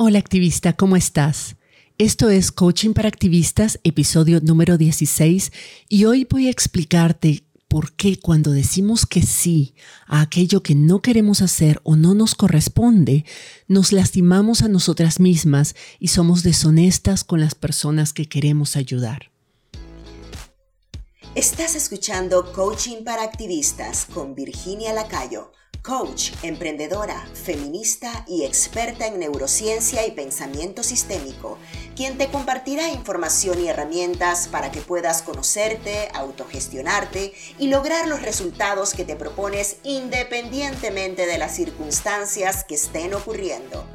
Hola activista, ¿cómo estás? Esto es Coaching para Activistas, episodio número 16, y hoy voy a explicarte por qué cuando decimos que sí a aquello que no queremos hacer o no nos corresponde, nos lastimamos a nosotras mismas y somos deshonestas con las personas que queremos ayudar. Estás escuchando Coaching para Activistas con Virginia Lacayo coach, emprendedora, feminista y experta en neurociencia y pensamiento sistémico, quien te compartirá información y herramientas para que puedas conocerte, autogestionarte y lograr los resultados que te propones independientemente de las circunstancias que estén ocurriendo.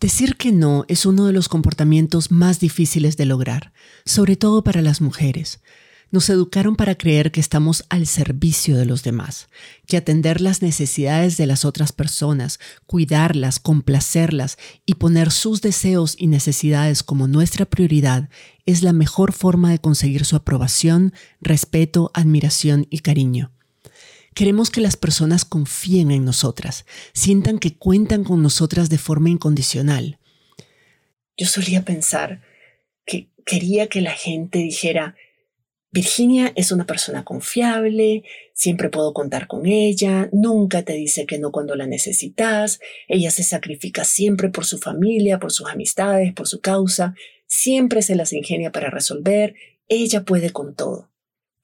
Decir que no es uno de los comportamientos más difíciles de lograr, sobre todo para las mujeres nos educaron para creer que estamos al servicio de los demás, que atender las necesidades de las otras personas, cuidarlas, complacerlas y poner sus deseos y necesidades como nuestra prioridad es la mejor forma de conseguir su aprobación, respeto, admiración y cariño. Queremos que las personas confíen en nosotras, sientan que cuentan con nosotras de forma incondicional. Yo solía pensar que quería que la gente dijera, Virginia es una persona confiable, siempre puedo contar con ella, nunca te dice que no cuando la necesitas, ella se sacrifica siempre por su familia, por sus amistades, por su causa, siempre se las ingenia para resolver, ella puede con todo.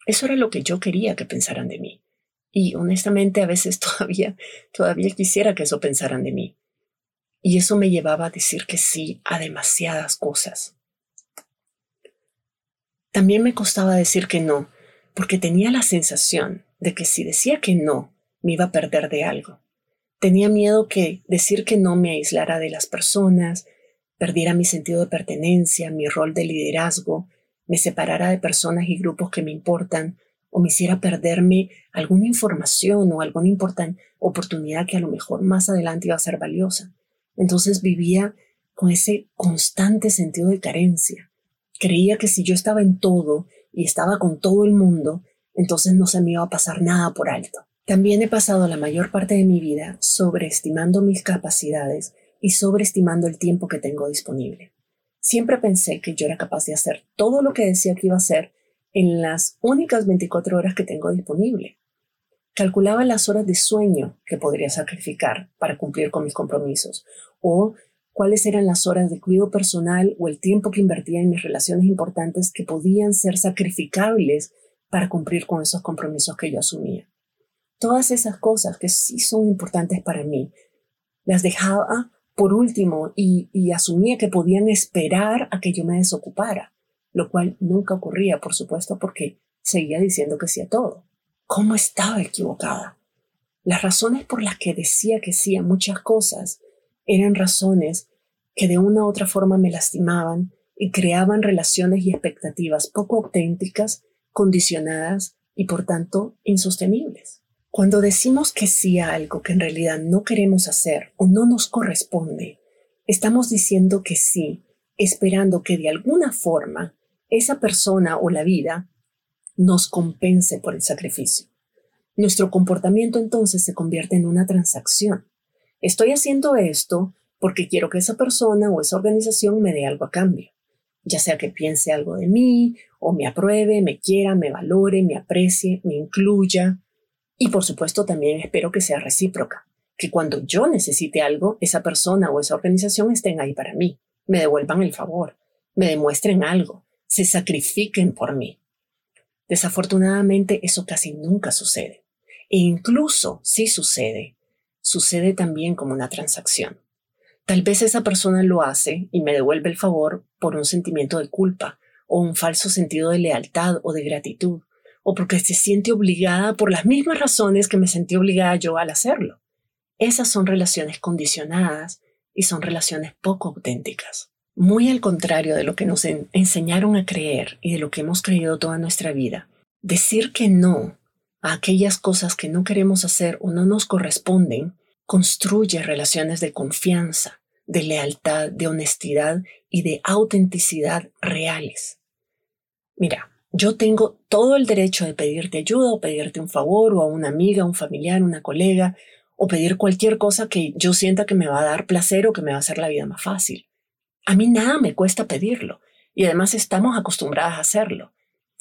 Eso era lo que yo quería que pensaran de mí. Y honestamente a veces todavía, todavía quisiera que eso pensaran de mí. Y eso me llevaba a decir que sí a demasiadas cosas. También me costaba decir que no, porque tenía la sensación de que si decía que no, me iba a perder de algo. Tenía miedo que decir que no me aislara de las personas, perdiera mi sentido de pertenencia, mi rol de liderazgo, me separara de personas y grupos que me importan, o me hiciera perderme alguna información o alguna importante oportunidad que a lo mejor más adelante iba a ser valiosa. Entonces vivía con ese constante sentido de carencia. Creía que si yo estaba en todo y estaba con todo el mundo, entonces no se me iba a pasar nada por alto. También he pasado la mayor parte de mi vida sobreestimando mis capacidades y sobreestimando el tiempo que tengo disponible. Siempre pensé que yo era capaz de hacer todo lo que decía que iba a hacer en las únicas 24 horas que tengo disponible. Calculaba las horas de sueño que podría sacrificar para cumplir con mis compromisos o cuáles eran las horas de cuidado personal o el tiempo que invertía en mis relaciones importantes que podían ser sacrificables para cumplir con esos compromisos que yo asumía. Todas esas cosas que sí son importantes para mí, las dejaba por último y, y asumía que podían esperar a que yo me desocupara, lo cual nunca ocurría, por supuesto, porque seguía diciendo que sí a todo. ¿Cómo estaba equivocada? Las razones por las que decía que sí a muchas cosas eran razones que de una u otra forma me lastimaban y creaban relaciones y expectativas poco auténticas, condicionadas y por tanto insostenibles. Cuando decimos que sí a algo que en realidad no queremos hacer o no nos corresponde, estamos diciendo que sí, esperando que de alguna forma esa persona o la vida nos compense por el sacrificio. Nuestro comportamiento entonces se convierte en una transacción. Estoy haciendo esto porque quiero que esa persona o esa organización me dé algo a cambio, ya sea que piense algo de mí o me apruebe, me quiera, me valore, me aprecie, me incluya. Y por supuesto también espero que sea recíproca, que cuando yo necesite algo, esa persona o esa organización estén ahí para mí, me devuelvan el favor, me demuestren algo, se sacrifiquen por mí. Desafortunadamente eso casi nunca sucede. E incluso si sucede, sucede también como una transacción. Tal vez esa persona lo hace y me devuelve el favor por un sentimiento de culpa o un falso sentido de lealtad o de gratitud, o porque se siente obligada por las mismas razones que me sentí obligada yo al hacerlo. Esas son relaciones condicionadas y son relaciones poco auténticas. Muy al contrario de lo que nos enseñaron a creer y de lo que hemos creído toda nuestra vida. Decir que no a aquellas cosas que no queremos hacer o no nos corresponden, construye relaciones de confianza, de lealtad, de honestidad y de autenticidad reales. Mira, yo tengo todo el derecho de pedirte ayuda o pedirte un favor o a una amiga, un familiar, una colega o pedir cualquier cosa que yo sienta que me va a dar placer o que me va a hacer la vida más fácil. A mí nada me cuesta pedirlo y además estamos acostumbradas a hacerlo.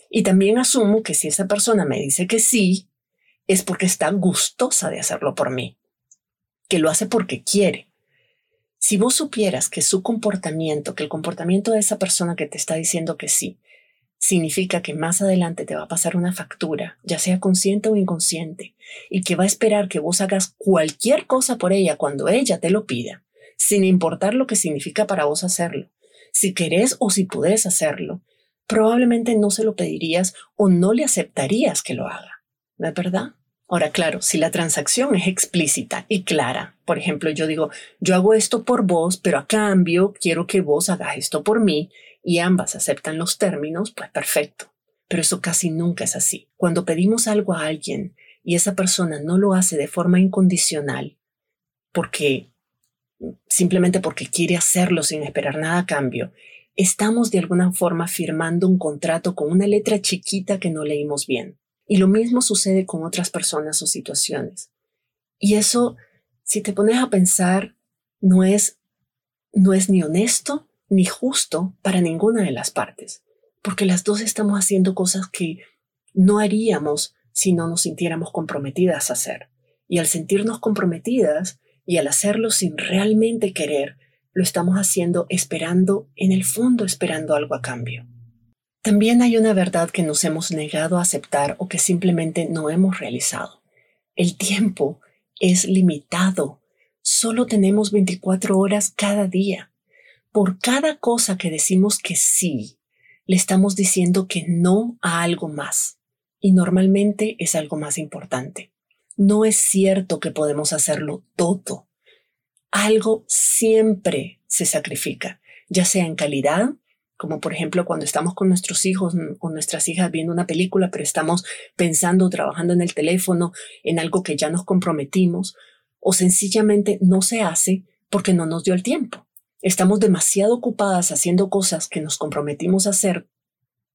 Y también asumo que si esa persona me dice que sí, es porque está gustosa de hacerlo por mí, que lo hace porque quiere. Si vos supieras que su comportamiento, que el comportamiento de esa persona que te está diciendo que sí, significa que más adelante te va a pasar una factura, ya sea consciente o inconsciente, y que va a esperar que vos hagas cualquier cosa por ella cuando ella te lo pida, sin importar lo que significa para vos hacerlo. Si querés o si podés hacerlo, probablemente no se lo pedirías o no le aceptarías que lo haga. ¿No es verdad? Ahora, claro, si la transacción es explícita y clara, por ejemplo, yo digo, yo hago esto por vos, pero a cambio quiero que vos hagas esto por mí, y ambas aceptan los términos, pues perfecto. Pero eso casi nunca es así. Cuando pedimos algo a alguien y esa persona no lo hace de forma incondicional, porque simplemente porque quiere hacerlo sin esperar nada a cambio, estamos de alguna forma firmando un contrato con una letra chiquita que no leímos bien. Y lo mismo sucede con otras personas o situaciones. Y eso, si te pones a pensar, no es, no es ni honesto ni justo para ninguna de las partes, porque las dos estamos haciendo cosas que no haríamos si no nos sintiéramos comprometidas a hacer. Y al sentirnos comprometidas y al hacerlo sin realmente querer, lo estamos haciendo esperando, en el fondo esperando algo a cambio. También hay una verdad que nos hemos negado a aceptar o que simplemente no hemos realizado. El tiempo es limitado. Solo tenemos 24 horas cada día por cada cosa que decimos que sí, le estamos diciendo que no a algo más. Y normalmente es algo más importante. No es cierto que podemos hacerlo todo. Algo siempre se sacrifica, ya sea en calidad, como por ejemplo cuando estamos con nuestros hijos o nuestras hijas viendo una película, pero estamos pensando, trabajando en el teléfono, en algo que ya nos comprometimos, o sencillamente no se hace porque no nos dio el tiempo. Estamos demasiado ocupadas haciendo cosas que nos comprometimos a hacer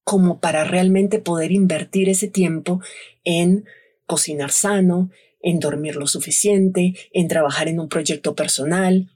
como para realmente poder invertir ese tiempo en cocinar sano, en dormir lo suficiente, en trabajar en un proyecto personal,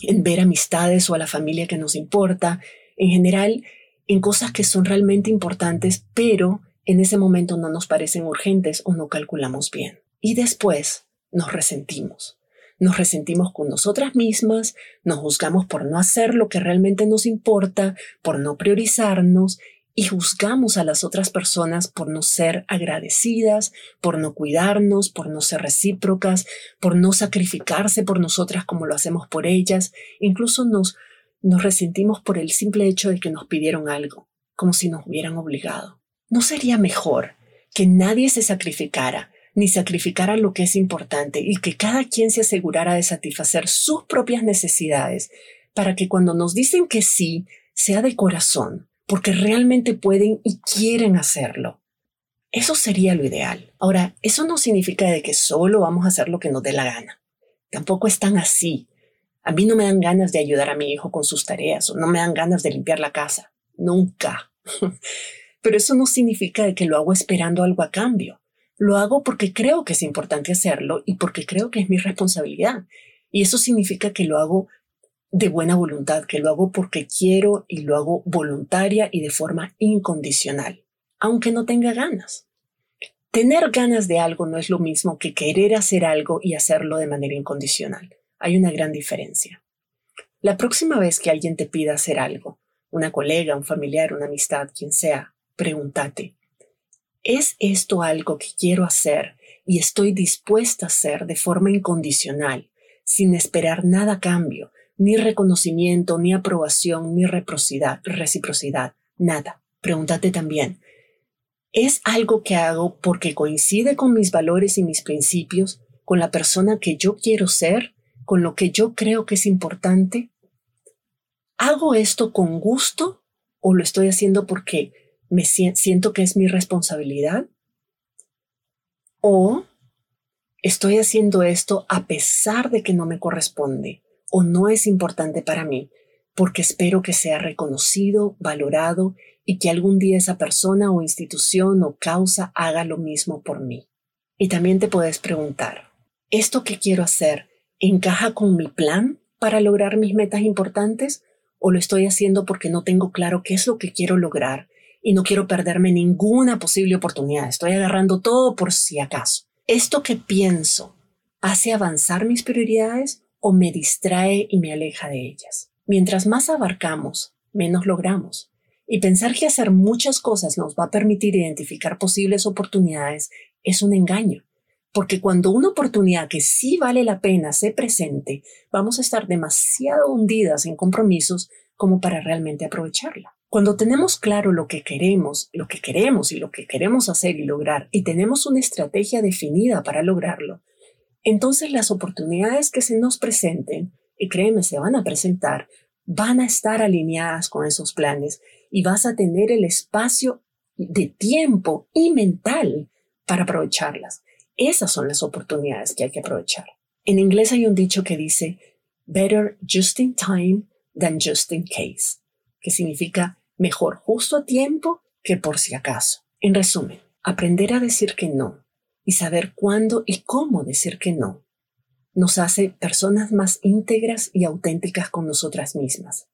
en ver amistades o a la familia que nos importa, en general, en cosas que son realmente importantes, pero en ese momento no nos parecen urgentes o no calculamos bien. Y después nos resentimos nos resentimos con nosotras mismas, nos juzgamos por no hacer lo que realmente nos importa, por no priorizarnos y juzgamos a las otras personas por no ser agradecidas, por no cuidarnos, por no ser recíprocas, por no sacrificarse por nosotras como lo hacemos por ellas. Incluso nos, nos resentimos por el simple hecho de que nos pidieron algo, como si nos hubieran obligado. ¿No sería mejor que nadie se sacrificara ni sacrificara lo que es importante y que cada quien se asegurara de satisfacer sus propias necesidades para que cuando nos dicen que sí, sea de corazón, porque realmente pueden y quieren hacerlo. Eso sería lo ideal. Ahora, eso no significa de que solo vamos a hacer lo que nos dé la gana. Tampoco es tan así. A mí no me dan ganas de ayudar a mi hijo con sus tareas o no me dan ganas de limpiar la casa. Nunca. Pero eso no significa que lo hago esperando algo a cambio. Lo hago porque creo que es importante hacerlo y porque creo que es mi responsabilidad. Y eso significa que lo hago de buena voluntad, que lo hago porque quiero y lo hago voluntaria y de forma incondicional, aunque no tenga ganas. Tener ganas de algo no es lo mismo que querer hacer algo y hacerlo de manera incondicional. Hay una gran diferencia. La próxima vez que alguien te pida hacer algo, una colega, un familiar, una amistad, quien sea, pregúntate, ¿Es esto algo que quiero hacer y estoy dispuesta a hacer de forma incondicional, sin esperar nada cambio, ni reconocimiento, ni aprobación, ni reciprocidad, reciprocidad, nada? Pregúntate también, ¿es algo que hago porque coincide con mis valores y mis principios, con la persona que yo quiero ser, con lo que yo creo que es importante? ¿Hago esto con gusto o lo estoy haciendo porque me siento que es mi responsabilidad o estoy haciendo esto a pesar de que no me corresponde o no es importante para mí porque espero que sea reconocido, valorado y que algún día esa persona o institución o causa haga lo mismo por mí. Y también te puedes preguntar, ¿Esto que quiero hacer encaja con mi plan para lograr mis metas importantes o lo estoy haciendo porque no tengo claro qué es lo que quiero lograr y no quiero perderme ninguna posible oportunidad? Estoy agarrando todo por si acaso. ¿Esto que pienso hace avanzar mis prioridades o me distrae y me aleja de ellas? Mientras más abarcamos, menos logramos. Y pensar que hacer muchas cosas nos va a permitir identificar posibles oportunidades es un engaño. Porque cuando una oportunidad que sí vale la pena se presente, vamos a estar demasiado hundidas en compromisos como para realmente aprovecharla. Cuando tenemos claro lo que queremos, lo que queremos y lo que queremos hacer y lograr, y tenemos una estrategia definida para lograrlo, entonces las oportunidades que se nos presenten, y créeme, se van a presentar, van a estar alineadas con esos planes y vas a tener el espacio de tiempo y mental para aprovecharlas. Esas son las oportunidades que hay que aprovechar. En inglés hay un dicho que dice, better just in time than just in case, que significa mejor justo a tiempo que por si acaso. En resumen, aprender a decir que no y saber cuándo y cómo decir que no nos hace personas más íntegras y auténticas con nosotras mismas.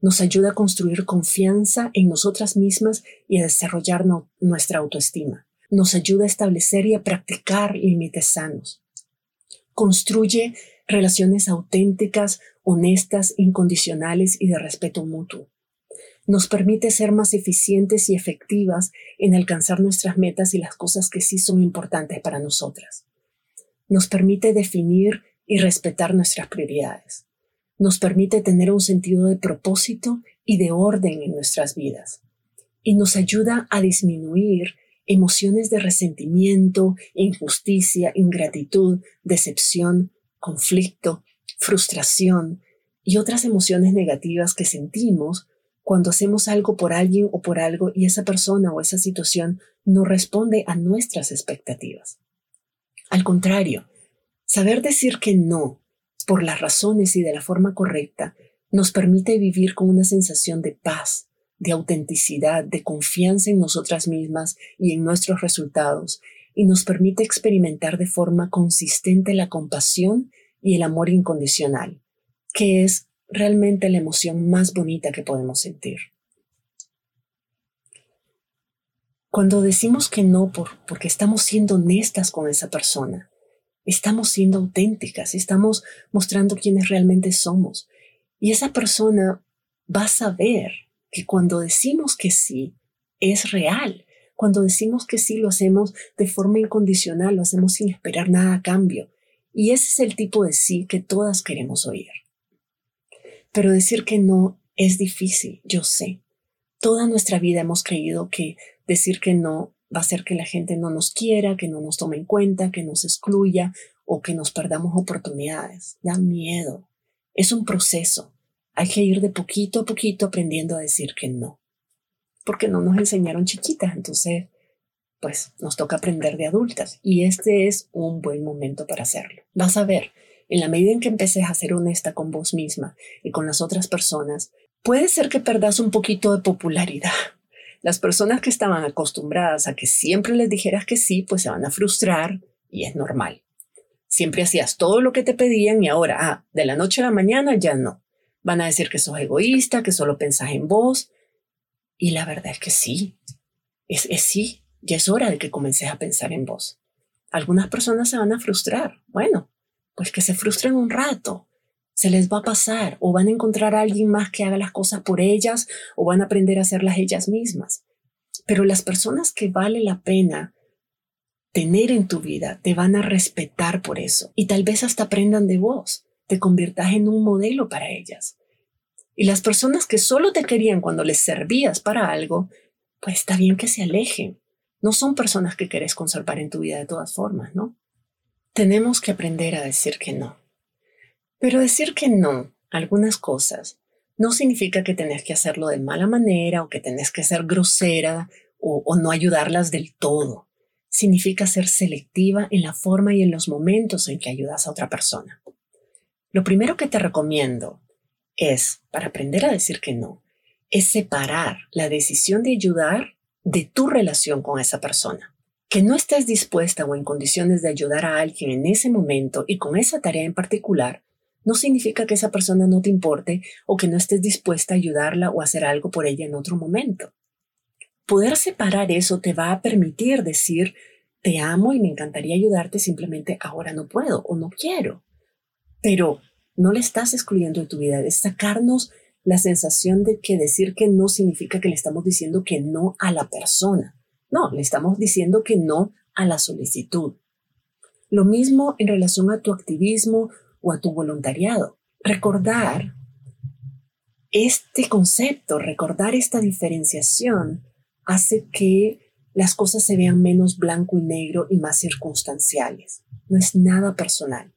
Nos ayuda a construir confianza en nosotras mismas y a desarrollar nuestra autoestima. Nos ayuda a establecer y a practicar límites sanos. Construye relaciones auténticas, honestas, incondicionales y de respeto mutuo. Nos permite ser más eficientes y efectivas en alcanzar nuestras metas y las cosas que sí son importantes para nosotras nos permite definir y respetar nuestras prioridades. Nos permite tener un sentido de propósito y de orden en nuestras vidas. Y nos ayuda a disminuir emociones de resentimiento, injusticia, ingratitud, decepción, conflicto, frustración y otras emociones negativas que sentimos cuando hacemos algo por alguien o por algo y esa persona o esa situación no responde a nuestras expectativas. Al contrario, saber decir que no por las razones y de la forma correcta nos permite vivir con una sensación de paz, de autenticidad, de confianza en nosotras mismas y en nuestros resultados, y nos permite experimentar de forma consistente la compasión y el amor incondicional, que es realmente la emoción más bonita que podemos sentir. Cuando decimos que no por, porque estamos siendo honestas con esa persona, estamos siendo auténticas, estamos mostrando quiénes realmente somos. Y esa persona va a saber que cuando decimos que sí, es real. Cuando decimos que sí, lo hacemos de forma incondicional, lo hacemos sin esperar nada a cambio. Y ese es el tipo de sí que todas queremos oír. Pero decir que no es difícil, yo sé. Toda nuestra vida hemos creído que decir que no va a hacer que la gente no nos quiera, que no nos tome en cuenta, que nos excluya o que nos perdamos oportunidades. Da miedo. Es un proceso. Hay que ir de poquito a poquito aprendiendo a decir que no. Porque no nos enseñaron chiquitas, entonces, pues nos toca aprender de adultas. Y este es un buen momento para hacerlo. Vas a ver, en la medida en que empeces a ser honesta con vos misma y con las otras personas, puede ser que perdas un poquito de popularidad las personas que estaban acostumbradas a que siempre les dijeras que sí, pues se van a frustrar y es normal. Siempre hacías todo lo que te pedían y ahora, ah, de la noche a la mañana ya no. Van a decir que sos egoísta, que solo pensás en vos. Y la verdad es que sí. Es, es sí, ya es hora de que comences a pensar en vos. Algunas personas se van a frustrar. Bueno, pues que se frustren un rato se les va a pasar o van a encontrar a alguien más que haga las cosas por ellas o van a aprender a hacerlas ellas mismas. Pero las personas que vale la pena tener en tu vida te van a respetar por eso y tal vez hasta aprendan de vos, te conviertas en un modelo para ellas. Y las personas que solo te querían cuando les servías para algo, pues está bien que se alejen. No son personas que querés conservar en tu vida de todas formas, ¿no? Tenemos que aprender a decir que no. Pero decir que no a algunas cosas no significa que tenés que hacerlo de mala manera o que tenés que ser grosera o, o no ayudarlas del todo. Significa ser selectiva en la forma y en los momentos en que ayudas a otra persona. Lo primero que te recomiendo es, para aprender a decir que no, es separar la decisión de ayudar de tu relación con esa persona. Que no estés dispuesta o en condiciones de ayudar a alguien en ese momento y con esa tarea en particular, no significa que esa persona no te importe o que no estés dispuesta a ayudarla o hacer algo por ella en otro momento. Poder separar eso te va a permitir decir, te amo y me encantaría ayudarte, simplemente ahora no puedo o no quiero. Pero no le estás excluyendo de tu vida, es sacarnos la sensación de que decir que no significa que le estamos diciendo que no a la persona. No, le estamos diciendo que no a la solicitud. Lo mismo en relación a tu activismo o a tu voluntariado. Recordar este concepto, recordar esta diferenciación, hace que las cosas se vean menos blanco y negro y más circunstanciales. No es nada personal.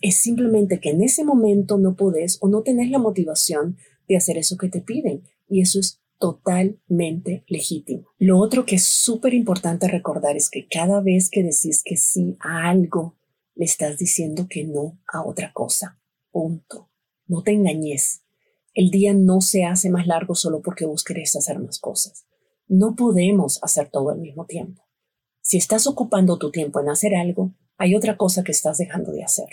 Es simplemente que en ese momento no podés o no tenés la motivación de hacer eso que te piden. Y eso es totalmente legítimo. Lo otro que es súper importante recordar es que cada vez que decís que sí a algo, le estás diciendo que no a otra cosa. Punto. No te engañes. El día no se hace más largo solo porque vos querés hacer más cosas. No podemos hacer todo al mismo tiempo. Si estás ocupando tu tiempo en hacer algo, hay otra cosa que estás dejando de hacer.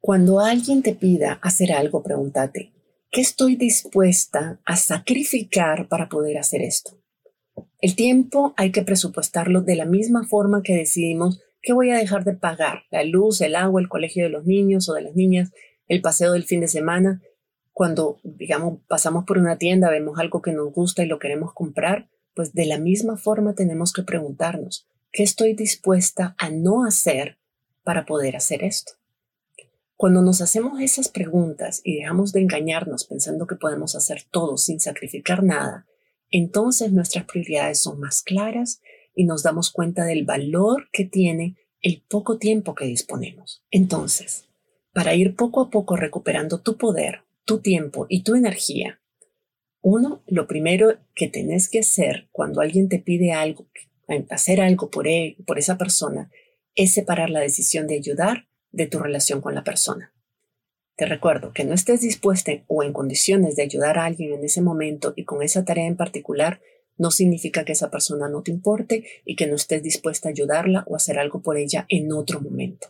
Cuando alguien te pida hacer algo, pregúntate, ¿qué estoy dispuesta a sacrificar para poder hacer esto? El tiempo hay que presupuestarlo de la misma forma que decidimos que voy a dejar de pagar, la luz, el agua, el colegio de los niños o de las niñas, el paseo del fin de semana. Cuando, digamos, pasamos por una tienda, vemos algo que nos gusta y lo queremos comprar, pues de la misma forma tenemos que preguntarnos, ¿qué estoy dispuesta a no hacer para poder hacer esto? Cuando nos hacemos esas preguntas y dejamos de engañarnos pensando que podemos hacer todo sin sacrificar nada, entonces nuestras prioridades son más claras y nos damos cuenta del valor que tiene el poco tiempo que disponemos. Entonces, para ir poco a poco recuperando tu poder, tu tiempo y tu energía, uno, lo primero que tenés que hacer cuando alguien te pide algo, hacer algo por, él, por esa persona, es separar la decisión de ayudar de tu relación con la persona. Te recuerdo que no estés dispuesta o en condiciones de ayudar a alguien en ese momento y con esa tarea en particular no significa que esa persona no te importe y que no estés dispuesta a ayudarla o hacer algo por ella en otro momento.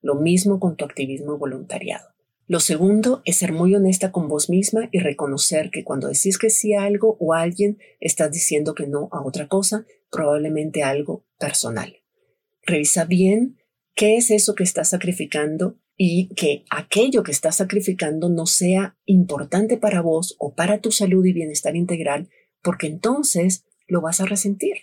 Lo mismo con tu activismo voluntariado. Lo segundo es ser muy honesta con vos misma y reconocer que cuando decís que sí a algo o a alguien, estás diciendo que no a otra cosa, probablemente algo personal. Revisa bien qué es eso que estás sacrificando y que aquello que estás sacrificando no sea importante para vos o para tu salud y bienestar integral, porque entonces lo vas a resentir.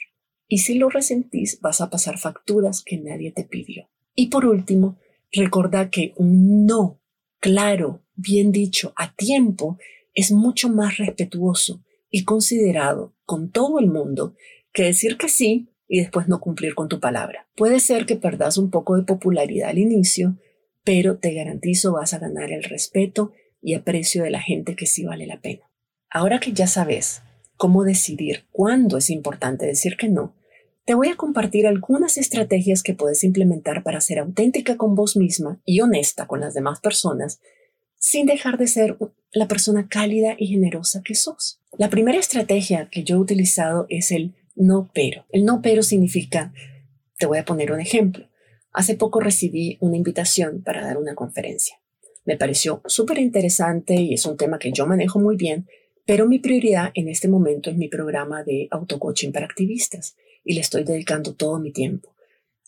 Y si lo resentís, vas a pasar facturas que nadie te pidió. Y por último, recuerda que un no claro, bien dicho, a tiempo, es mucho más respetuoso y considerado con todo el mundo que decir que sí y después no cumplir con tu palabra. Puede ser que perdas un poco de popularidad al inicio, pero te garantizo vas a ganar el respeto y aprecio de la gente que sí vale la pena. Ahora que ya sabes cómo decidir cuándo es importante decir que no, te voy a compartir algunas estrategias que puedes implementar para ser auténtica con vos misma y honesta con las demás personas sin dejar de ser la persona cálida y generosa que sos. La primera estrategia que yo he utilizado es el no pero. El no pero significa, te voy a poner un ejemplo. Hace poco recibí una invitación para dar una conferencia. Me pareció súper interesante y es un tema que yo manejo muy bien, pero mi prioridad en este momento es mi programa de autocoaching para activistas y le estoy dedicando todo mi tiempo.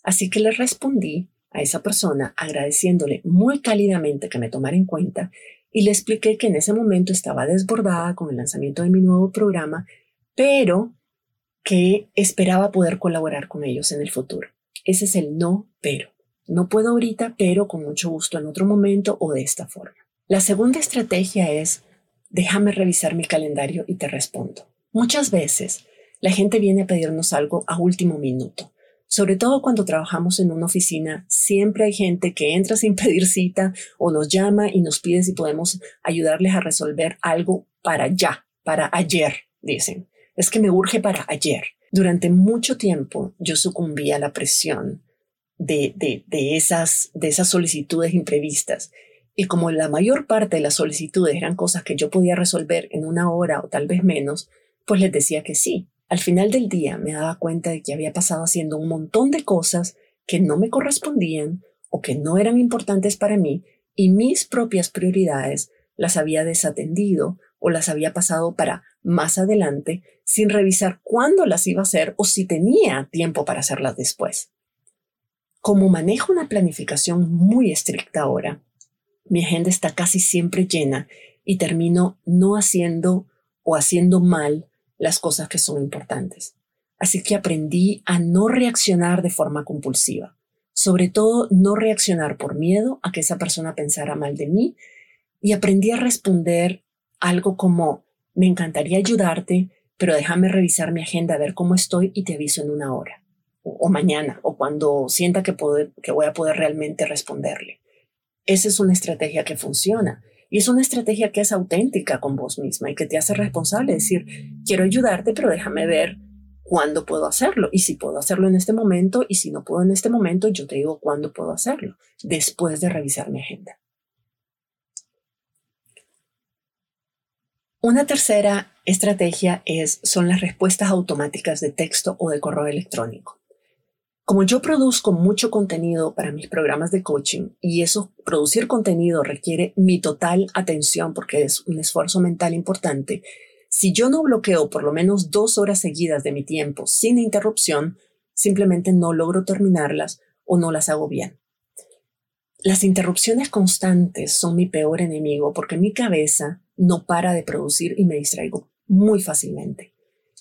Así que le respondí a esa persona agradeciéndole muy cálidamente que me tomara en cuenta y le expliqué que en ese momento estaba desbordada con el lanzamiento de mi nuevo programa, pero que esperaba poder colaborar con ellos en el futuro. Ese es el no, pero. No puedo ahorita, pero con mucho gusto en otro momento o de esta forma. La segunda estrategia es, déjame revisar mi calendario y te respondo. Muchas veces la gente viene a pedirnos algo a último minuto. Sobre todo cuando trabajamos en una oficina, siempre hay gente que entra sin pedir cita o nos llama y nos pide si podemos ayudarles a resolver algo para ya, para ayer, dicen. Es que me urge para ayer. Durante mucho tiempo yo sucumbí a la presión de, de, de, esas, de esas solicitudes imprevistas. Y como la mayor parte de las solicitudes eran cosas que yo podía resolver en una hora o tal vez menos, pues les decía que sí Al final del día me daba cuenta de que había pasado haciendo un montón de cosas que no me correspondían o que no eran importantes para mí y mis propias prioridades las había desatendido o las había pasado para más adelante sin revisar cuándo las iba a hacer o si tenía tiempo para hacerlas después. Como manejo una planificación muy estricta ahora, mi agenda está casi siempre llena y termino no haciendo o haciendo mal las cosas que son importantes. Así que aprendí a no reaccionar de forma compulsiva, sobre todo no reaccionar por miedo a que esa persona pensara mal de mí y aprendí a responder algo como, me encantaría ayudarte, pero déjame revisar mi agenda a ver cómo estoy y te aviso en una hora o, mañana o cuando sienta que, que voy a poder realmente responderle. Esa es una estrategia que funciona y es una estrategia que es auténtica con vos misma y que te hace responsable, decir, quiero ayudarte, pero déjame ver cuándo puedo hacerlo y si puedo hacerlo en este momento y si no puedo en este momento, yo te digo cuándo puedo hacerlo, después de revisar mi agenda. Una tercera estrategia es, son las respuestas automáticas de texto o de correo electrónico. Como yo produzco mucho contenido para mis programas de coaching y eso, producir contenido requiere mi total atención porque es un esfuerzo mental importante, si yo no bloqueo por lo menos dos horas seguidas de mi tiempo sin interrupción, simplemente no logro terminarlas o no las hago bien. Las interrupciones constantes son mi peor enemigo porque mi cabeza no para de producir y me distraigo muy fácilmente.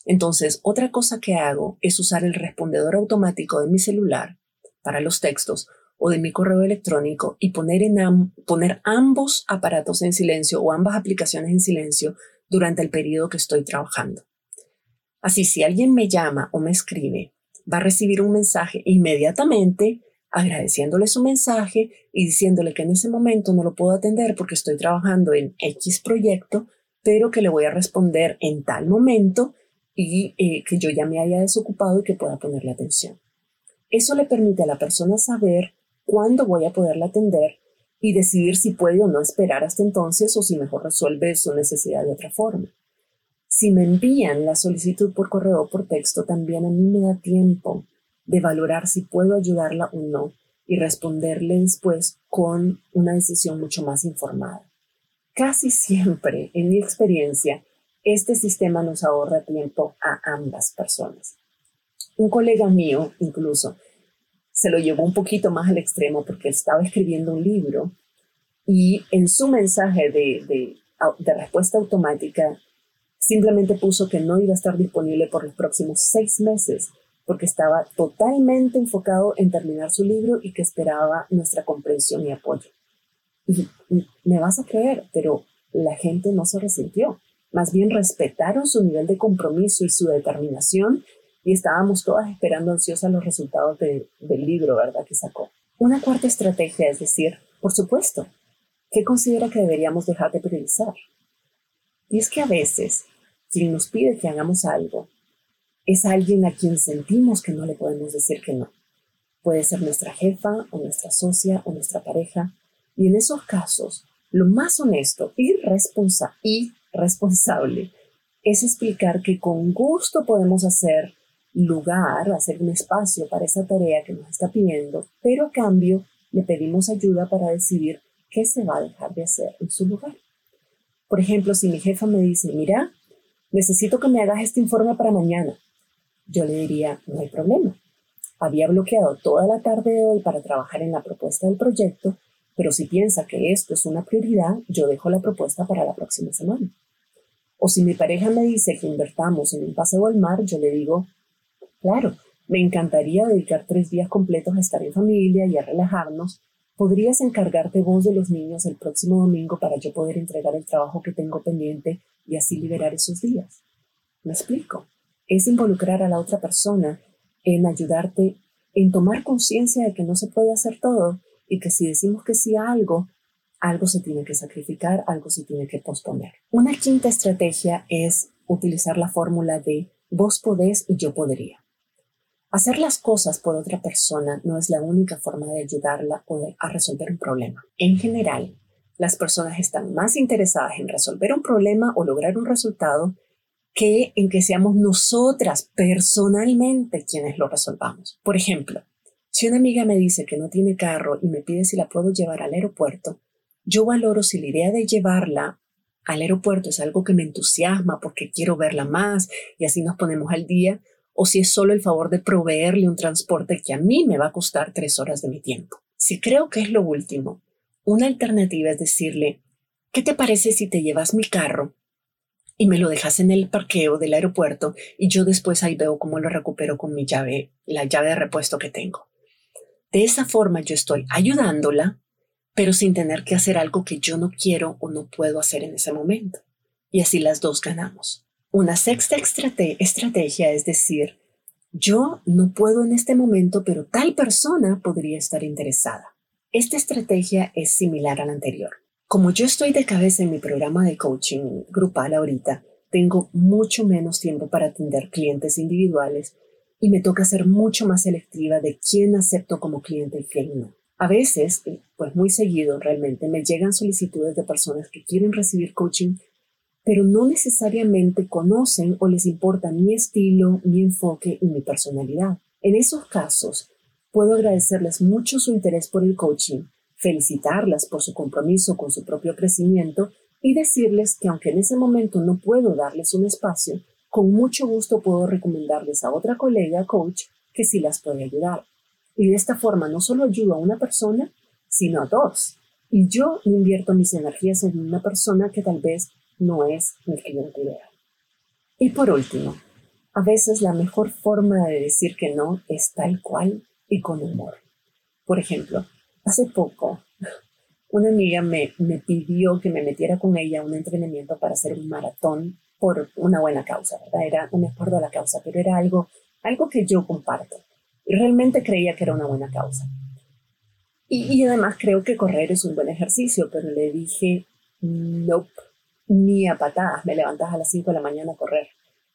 Entonces, otra cosa que hago es usar el respondedor automático de mi celular para los textos o de mi correo electrónico y poner, en poner ambos aparatos en silencio o ambas aplicaciones en silencio durante el periodo que estoy trabajando. Así, si alguien me llama o me escribe, va a recibir un mensaje inmediatamente agradeciéndole su mensaje y diciéndole que en ese momento no lo puedo atender porque estoy trabajando en X proyecto, pero que le voy a responder en tal momento y eh, que yo ya me haya desocupado y que pueda ponerle atención. Eso le permite a la persona saber cuándo voy a poderla atender y decidir si puede o no esperar hasta entonces o si mejor resuelve su necesidad de otra forma. Si me envían la solicitud por correo o por texto, también a mí me da tiempo de valorar si puedo ayudarla o no y responderle después con una decisión mucho más informada. Casi siempre, en mi experiencia, este sistema nos ahorra tiempo a ambas personas. Un colega mío, incluso, se lo llevó un poquito más al extremo porque estaba escribiendo un libro y en su mensaje de, de, respuesta automática simplemente puso que no iba a estar disponible por los próximos seis meses porque estaba totalmente enfocado en terminar su libro y que esperaba nuestra comprensión y apoyo. Y me vas a creer, pero la gente no se resintió. Más bien respetaron su nivel de compromiso y su determinación y estábamos todas esperando ansiosas los resultados del libro, ¿verdad? Que sacó. Una cuarta estrategia es decir, por supuesto, ¿qué considera que deberíamos dejar de priorizar? Y es que a veces, quien nos pide que hagamos algo, es alguien a quien sentimos que no le podemos decir que no. Puede ser nuestra jefa o nuestra socia o nuestra pareja. Y en esos casos, lo más honesto y, responsa y responsable es explicar que con gusto podemos hacer lugar, hacer un espacio para esa tarea que nos está pidiendo, pero a cambio le pedimos ayuda para decidir qué se va a dejar de hacer en su lugar. Por ejemplo, si mi jefa me dice, mira, necesito que me hagas este informe para mañana, yo le diría, no hay problema. Había bloqueado toda la tarde de hoy para trabajar en la propuesta del proyecto, pero si piensa que esto es una prioridad, yo dejo la propuesta para la próxima semana. O si mi pareja me dice que invertamos en un paseo al mar, yo le digo, claro, me encantaría dedicar tres días completos a estar en familia y a relajarnos. ¿Podrías encargarte vos de los niños el próximo domingo para yo poder entregar el trabajo que tengo pendiente y así liberar esos días? ¿Me explico? Es involucrar a la otra persona en ayudarte, en tomar conciencia de que no se puede hacer todo y que si decimos que sí a algo, algo se tiene que sacrificar, algo se tiene que posponer. Una quinta estrategia es utilizar la fórmula de vos podés y yo podría. Hacer las cosas por otra persona no es la única forma de ayudarla o a resolver un problema. En general, las personas están más interesadas en resolver un problema o lograr un resultado que en que seamos nosotras personalmente quienes lo resolvamos. Por ejemplo, si una amiga me dice que no tiene carro y me pide si la puedo llevar al aeropuerto, yo valoro si la idea de llevarla al aeropuerto es algo que me entusiasma porque quiero verla más y así nos ponemos al día, o si es solo el favor de proveerle un transporte que a mí me va a costar tres horas de mi tiempo. Si creo que es lo último, una alternativa es decirle, ¿qué te parece si te llevas mi carro y me lo dejas en el parqueo del aeropuerto y yo después ahí veo cómo lo recupero con mi llave, la llave de repuesto que tengo? De esa forma yo estoy ayudándola pero sin tener que hacer algo que yo no quiero o no puedo hacer en ese momento. Y así las dos ganamos. Una sexta estrategia es decir, yo no puedo en este momento, pero tal persona podría estar interesada. Esta estrategia es similar a la anterior. Como yo estoy de cabeza en mi programa de coaching grupal ahorita, tengo mucho menos tiempo para atender clientes individuales y me toca ser mucho más selectiva de quién acepto como cliente y quién no. A veces, pues muy seguido realmente, me llegan solicitudes de personas que quieren recibir coaching, pero no necesariamente conocen o les importa mi estilo, mi enfoque y mi personalidad. En esos casos, puedo agradecerles mucho su interés por el coaching, felicitarlas por su compromiso con su propio crecimiento y decirles que aunque en ese momento no puedo darles un espacio, con mucho gusto puedo recomendarles a otra colega coach que sí las puede ayudar. Y de esta forma no solo ayudo a una persona, sino a dos. Y yo invierto mis energías en una persona que tal vez no es mi cliente ideal. Y por último, a veces la mejor forma de decir que no es tal cual y con humor. Por ejemplo, hace poco una amiga me, me pidió que me metiera con ella a un entrenamiento para hacer un maratón por una buena causa, ¿verdad? Era, no me acuerdo la causa, pero era algo, algo que yo comparto. Y realmente creía que era una buena causa. Y, además creo que correr es un buen ejercicio, pero le dije, nope, ni a patadas me levantas a las 5 de la mañana a correr.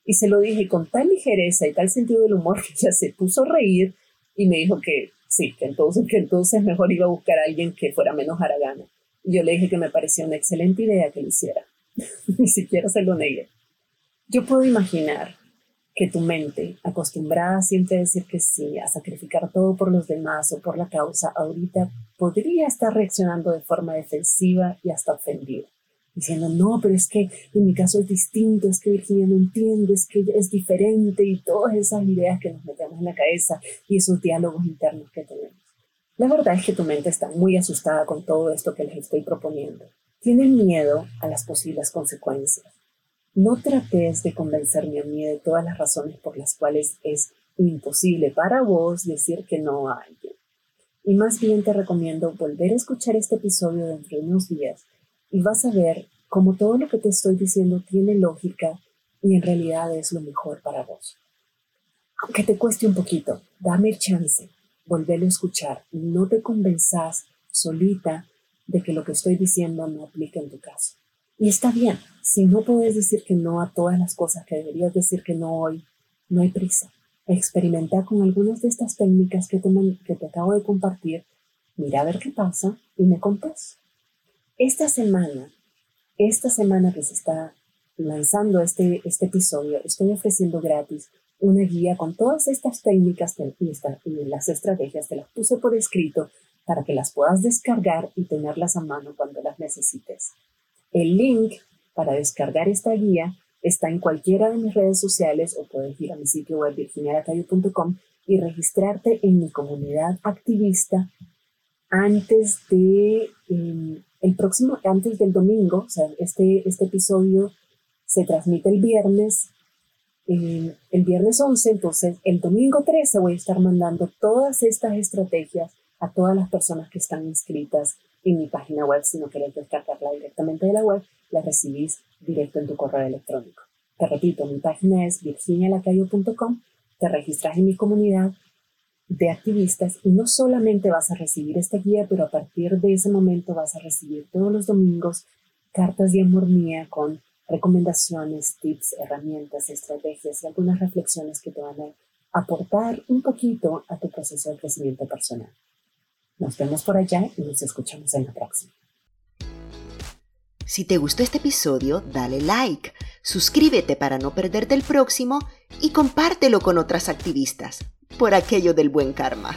Y se lo dije con tal ligereza y tal sentido del humor que ella se puso a reír y me dijo que sí, que entonces, mejor iba a buscar a alguien que fuera menos haragana. Y yo le dije que me parecía una excelente idea que lo hiciera. Ni siquiera se lo negué. Yo puedo imaginar que tu mente, acostumbrada siempre a decir que sí, a sacrificar todo por los demás o por la causa, ahorita podría estar reaccionando de forma defensiva y hasta ofendida, diciendo, no, pero es que en mi caso es distinto, es que Virginia no entiende, es que es diferente y todas esas ideas que nos metemos en la cabeza y esos diálogos internos que tenemos. La verdad es que tu mente está muy asustada con todo esto que les estoy proponiendo. Tiene miedo a las posibles consecuencias no trates de convencerme a mí de todas las razones por las cuales es imposible para vos decir que no a alguien. Y más bien te recomiendo volver a escuchar este episodio dentro de unos días y vas a ver cómo todo lo que te estoy diciendo tiene lógica y en realidad es lo mejor para vos. Aunque te cueste un poquito, dame chance, volverlo a escuchar y no te convenzas solita de que lo que estoy diciendo no aplica en tu caso. Y está bien, si no puedes decir que no a todas las cosas que deberías decir que no hoy, no hay prisa. Experimenta con algunas de estas técnicas que te, que te acabo de compartir, mira a ver qué pasa y me contas. Esta semana, esta semana que se está lanzando este, este episodio, estoy ofreciendo gratis una guía con todas estas técnicas y, y las estrategias, te las puse por escrito para que las puedas descargar y tenerlas a mano cuando las necesites. El link para descargar esta guía está en cualquiera de mis redes sociales o puedes ir a mi sitio web virginialacayo.com y registrarte en mi comunidad activista antes de em, el próximo, antes del domingo, o sea, este, este episodio se transmite el viernes, em, el viernes 11, entonces el domingo 13 voy a estar mandando todas estas estrategias a todas las personas que están inscritas en mi página web, si no querés descargarla directamente de la web, la recibís directo en tu correo electrónico. Te repito, mi página es virginialacayo.com, te registras en mi comunidad de activistas y no solamente vas a recibir esta guía, pero a partir de ese momento vas a recibir todos los domingos cartas de amor mía con recomendaciones, tips, herramientas, estrategias y algunas reflexiones que te van a aportar un poquito a tu proceso de crecimiento personal. Nos vemos por allá y nos escuchamos en la próxima. Si te gustó este episodio, dale like, suscríbete para no perderte el próximo y compártelo con otras activistas, por aquello del buen karma.